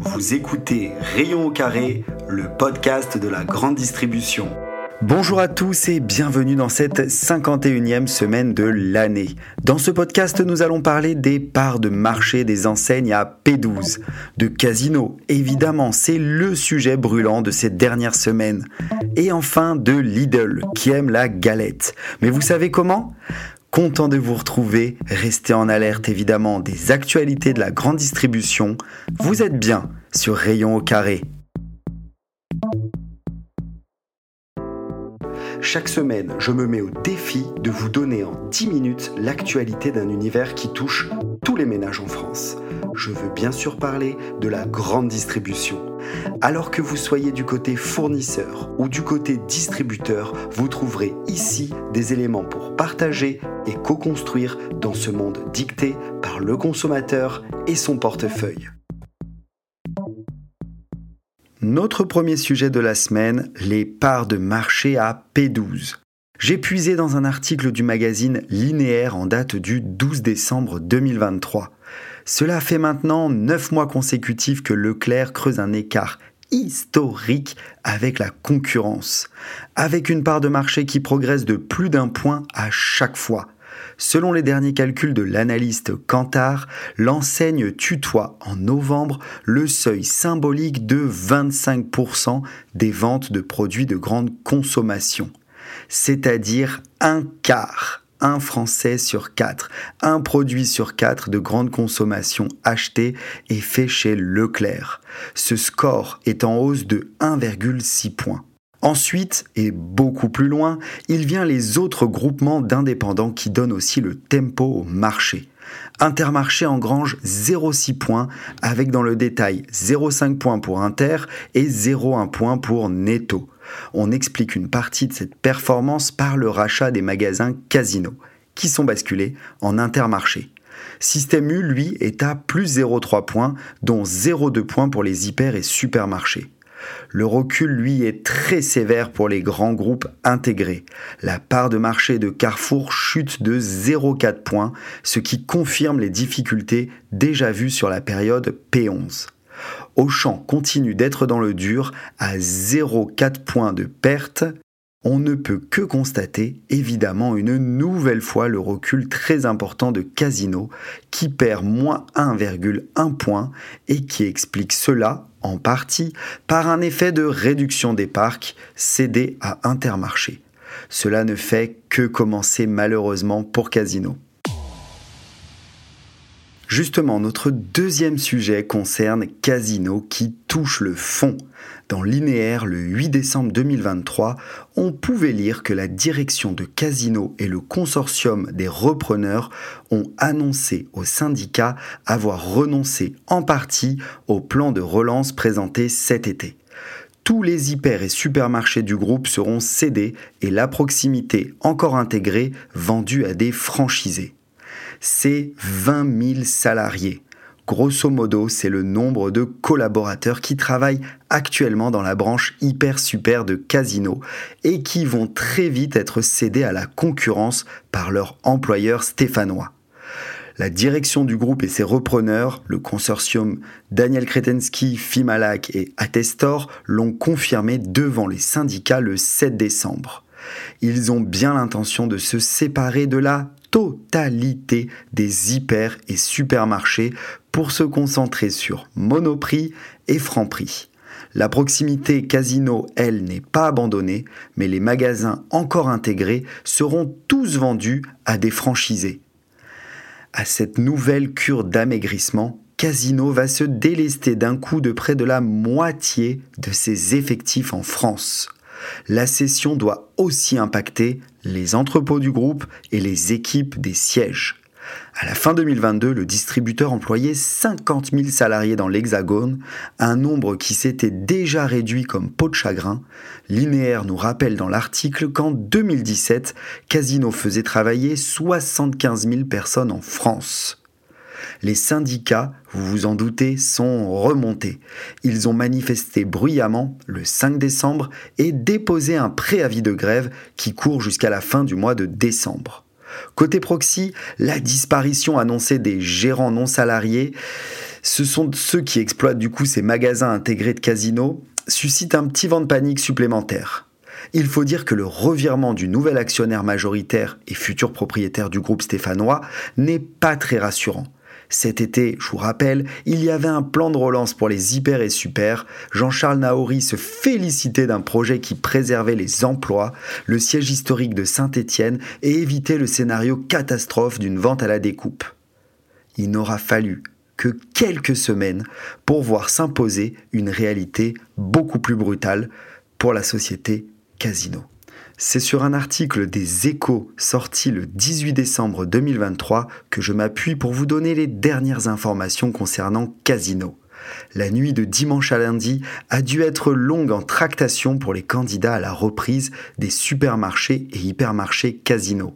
Vous écoutez Rayon au carré, le podcast de la grande distribution. Bonjour à tous et bienvenue dans cette 51e semaine de l'année. Dans ce podcast, nous allons parler des parts de marché des enseignes à P12, de Casino, évidemment, c'est le sujet brûlant de ces dernières semaines. Et enfin de Lidl, qui aime la galette. Mais vous savez comment? Content de vous retrouver, restez en alerte évidemment des actualités de la grande distribution. Vous êtes bien sur Rayon au carré. Chaque semaine, je me mets au défi de vous donner en 10 minutes l'actualité d'un univers qui touche tous les ménages en France. Je veux bien sûr parler de la grande distribution. Alors que vous soyez du côté fournisseur ou du côté distributeur, vous trouverez ici des éléments pour partager et co-construire dans ce monde dicté par le consommateur et son portefeuille. Notre premier sujet de la semaine, les parts de marché à P12. J'ai puisé dans un article du magazine Linéaire en date du 12 décembre 2023. Cela fait maintenant 9 mois consécutifs que Leclerc creuse un écart historique avec la concurrence, avec une part de marché qui progresse de plus d'un point à chaque fois. Selon les derniers calculs de l'analyste Kantar, l'enseigne tutoie en novembre le seuil symbolique de 25% des ventes de produits de grande consommation, c'est-à-dire un quart un Français sur quatre, un produit sur quatre de grande consommation acheté est fait chez Leclerc. Ce score est en hausse de 1,6 points. Ensuite, et beaucoup plus loin, il vient les autres groupements d'indépendants qui donnent aussi le tempo au marché. Intermarché engrange 0,6 points avec dans le détail 0,5 points pour Inter et 0,1 point pour Netto. On explique une partie de cette performance par le rachat des magasins Casino, qui sont basculés en Intermarché. Système U, lui, est à plus 0,3 points, dont 0,2 points pour les hyper et supermarchés. Le recul, lui, est très sévère pour les grands groupes intégrés. La part de marché de Carrefour chute de 0,4 points, ce qui confirme les difficultés déjà vues sur la période P11. Auchan continue d'être dans le dur à 0,4 points de perte. On ne peut que constater évidemment une nouvelle fois le recul très important de Casino qui perd moins 1,1 point et qui explique cela en partie par un effet de réduction des parcs cédés à Intermarché. Cela ne fait que commencer malheureusement pour Casino. Justement, notre deuxième sujet concerne Casino qui touche le fond. Dans Linéaire, le 8 décembre 2023, on pouvait lire que la direction de Casino et le consortium des repreneurs ont annoncé au syndicat avoir renoncé en partie au plan de relance présenté cet été. Tous les hyper et supermarchés du groupe seront cédés et la proximité encore intégrée vendue à des franchisés. C'est 20 000 salariés. Grosso modo, c'est le nombre de collaborateurs qui travaillent actuellement dans la branche hyper super de Casino et qui vont très vite être cédés à la concurrence par leur employeur stéphanois. La direction du groupe et ses repreneurs, le consortium Daniel Kretensky, Fimalac et Atestor, l'ont confirmé devant les syndicats le 7 décembre. Ils ont bien l'intention de se séparer de la totalité des hyper et supermarchés pour se concentrer sur Monoprix et Franprix. La proximité casino, elle, n'est pas abandonnée, mais les magasins encore intégrés seront tous vendus à des franchisés. À cette nouvelle cure d'amaigrissement, Casino va se délester d'un coup de près de la moitié de ses effectifs en France la cession doit aussi impacter les entrepôts du groupe et les équipes des sièges. À la fin 2022, le distributeur employait 50 000 salariés dans l'Hexagone, un nombre qui s'était déjà réduit comme peau de chagrin. Linéaire nous rappelle dans l'article qu'en 2017, Casino faisait travailler 75 000 personnes en France. Les syndicats, vous vous en doutez, sont remontés. Ils ont manifesté bruyamment le 5 décembre et déposé un préavis de grève qui court jusqu'à la fin du mois de décembre. Côté proxy, la disparition annoncée des gérants non salariés Ce sont ceux qui exploitent du coup ces magasins intégrés de casinos, suscitent un petit vent de panique supplémentaire. Il faut dire que le revirement du nouvel actionnaire majoritaire et futur propriétaire du groupe stéphanois n'est pas très rassurant. Cet été, je vous rappelle, il y avait un plan de relance pour les hyper et super. Jean-Charles Naori se félicitait d'un projet qui préservait les emplois, le siège historique de Saint-Étienne et évitait le scénario catastrophe d'une vente à la découpe. Il n'aura fallu que quelques semaines pour voir s'imposer une réalité beaucoup plus brutale pour la société Casino. C'est sur un article des Échos sorti le 18 décembre 2023 que je m'appuie pour vous donner les dernières informations concernant Casino. La nuit de dimanche à lundi a dû être longue en tractation pour les candidats à la reprise des supermarchés et hypermarchés Casino.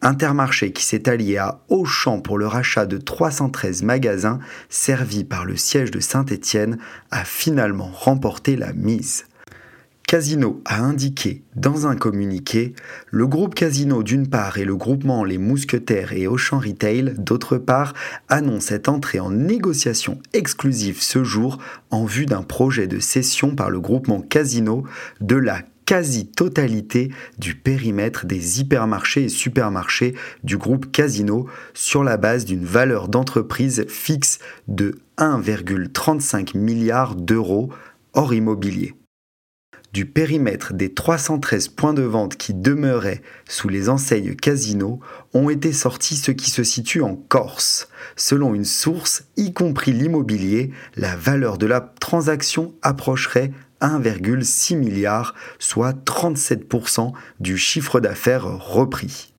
Intermarché qui s'est allié à Auchan pour le rachat de 313 magasins servis par le siège de Saint-Étienne a finalement remporté la mise. Casino a indiqué dans un communiqué le groupe Casino d'une part et le groupement Les Mousquetaires et Auchan Retail d'autre part annoncent être entré en négociation exclusive ce jour en vue d'un projet de cession par le groupement Casino de la quasi-totalité du périmètre des hypermarchés et supermarchés du groupe Casino sur la base d'une valeur d'entreprise fixe de 1,35 milliard d'euros hors immobilier du périmètre des 313 points de vente qui demeuraient sous les enseignes Casino ont été sortis ceux qui se situent en Corse. Selon une source, y compris l'immobilier, la valeur de la transaction approcherait 1,6 milliard, soit 37% du chiffre d'affaires repris.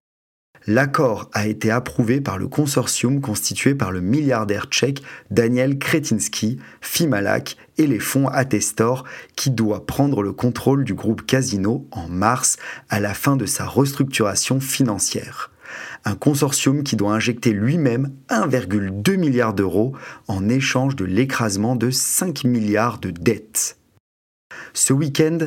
L'accord a été approuvé par le consortium constitué par le milliardaire tchèque Daniel Kretinsky, Fimalak et les fonds Atestor qui doit prendre le contrôle du groupe Casino en mars à la fin de sa restructuration financière. Un consortium qui doit injecter lui-même 1,2 milliard d'euros en échange de l'écrasement de 5 milliards de dettes. Ce week-end,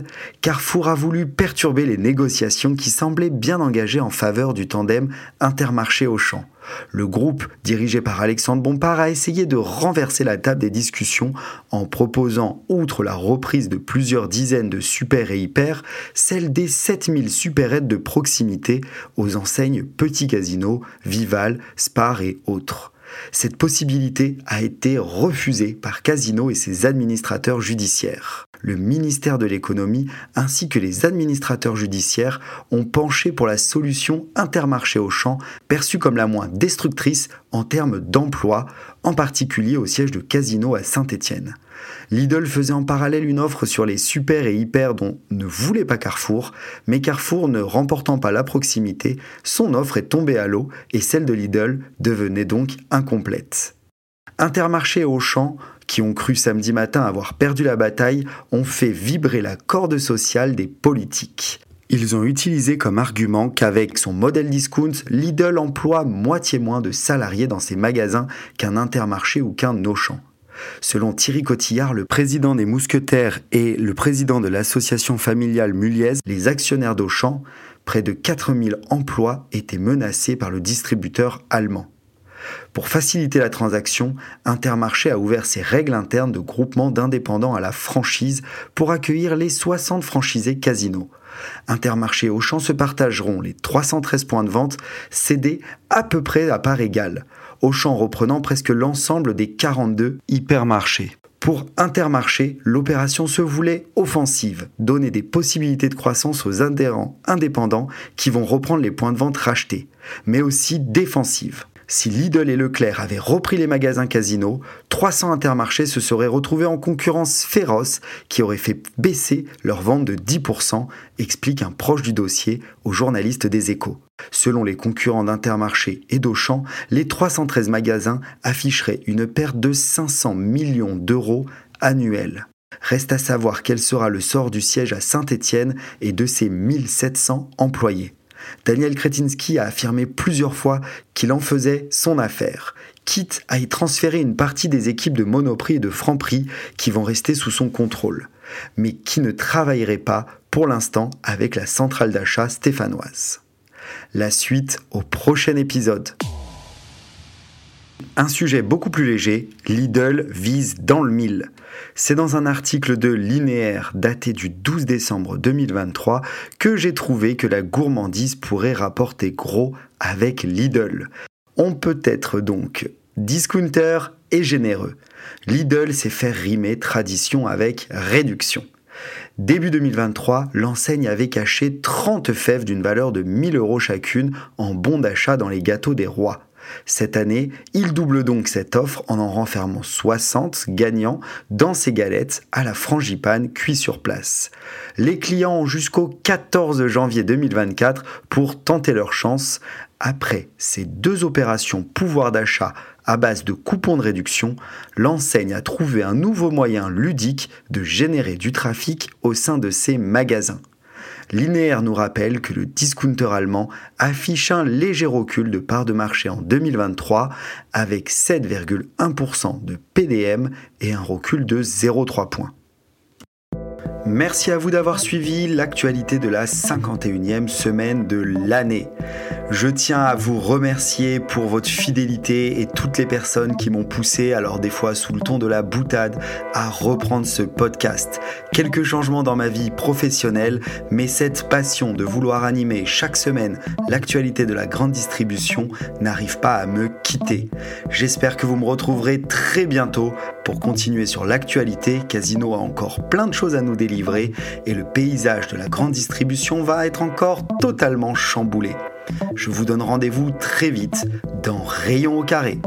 Carrefour a voulu perturber les négociations qui semblaient bien engagées en faveur du tandem Intermarché-Auchan. Le groupe, dirigé par Alexandre Bompard, a essayé de renverser la table des discussions en proposant, outre la reprise de plusieurs dizaines de super et hyper, celle des 7000 supérettes de proximité aux enseignes Petit Casino, Vival, Spar et autres. Cette possibilité a été refusée par Casino et ses administrateurs judiciaires. Le ministère de l'économie ainsi que les administrateurs judiciaires ont penché pour la solution intermarché au champ, perçue comme la moins destructrice en termes d'emploi, en particulier au siège de Casino à Saint-Étienne. Lidl faisait en parallèle une offre sur les super et hyper dont ne voulait pas Carrefour, mais Carrefour ne remportant pas la proximité, son offre est tombée à l'eau et celle de Lidl devenait donc incomplète. Intermarché et Auchan, qui ont cru samedi matin avoir perdu la bataille, ont fait vibrer la corde sociale des politiques. Ils ont utilisé comme argument qu'avec son modèle discount, Lidl emploie moitié moins de salariés dans ses magasins qu'un intermarché ou qu'un Auchan. Selon Thierry Cotillard, le président des Mousquetaires et le président de l'association familiale Muliez, les actionnaires d'Auchan, près de 4000 emplois étaient menacés par le distributeur allemand. Pour faciliter la transaction, Intermarché a ouvert ses règles internes de groupement d'indépendants à la franchise pour accueillir les 60 franchisés Casino. Intermarché et Auchan se partageront les 313 points de vente cédés à peu près à part égale. Auchan reprenant presque l'ensemble des 42 hypermarchés. Pour Intermarché, l'opération se voulait offensive, donner des possibilités de croissance aux adhérents indépendants qui vont reprendre les points de vente rachetés, mais aussi défensive. Si Lidl et Leclerc avaient repris les magasins Casino, 300 intermarchés se seraient retrouvés en concurrence féroce qui aurait fait baisser leur vente de 10%, explique un proche du dossier aux journalistes des échos. Selon les concurrents d'Intermarché et d'Auchan, les 313 magasins afficheraient une perte de 500 millions d'euros annuels. Reste à savoir quel sera le sort du siège à Saint-Étienne et de ses 1700 employés. Daniel Kretinsky a affirmé plusieurs fois qu'il en faisait son affaire, quitte à y transférer une partie des équipes de Monoprix et de Franprix qui vont rester sous son contrôle, mais qui ne travaillerait pas pour l'instant avec la centrale d'achat stéphanoise. La suite au prochain épisode. Un sujet beaucoup plus léger, Lidl vise dans le mille. C'est dans un article de Linéaire daté du 12 décembre 2023 que j'ai trouvé que la gourmandise pourrait rapporter gros avec Lidl. On peut être donc discounter et généreux. Lidl sait faire rimer tradition avec réduction. Début 2023, l'enseigne avait caché 30 fèves d'une valeur de 1000 euros chacune en bons d'achat dans les gâteaux des rois. Cette année, il double donc cette offre en en renfermant 60 gagnants dans ses galettes à la frangipane cuit sur place. Les clients ont jusqu'au 14 janvier 2024 pour tenter leur chance. Après ces deux opérations pouvoir d'achat à base de coupons de réduction, l'enseigne a trouvé un nouveau moyen ludique de générer du trafic au sein de ses magasins. Linéaire nous rappelle que le discounter allemand affiche un léger recul de part de marché en 2023 avec 7,1% de PDM et un recul de 0,3 points. Merci à vous d'avoir suivi l'actualité de la 51e semaine de l'année. Je tiens à vous remercier pour votre fidélité et toutes les personnes qui m'ont poussé, alors des fois sous le ton de la boutade, à reprendre ce podcast. Quelques changements dans ma vie professionnelle, mais cette passion de vouloir animer chaque semaine l'actualité de la grande distribution n'arrive pas à me quitter. J'espère que vous me retrouverez très bientôt pour continuer sur l'actualité. Casino a encore plein de choses à nous délivrer et le paysage de la grande distribution va être encore totalement chamboulé. Je vous donne rendez-vous très vite dans Rayon au carré.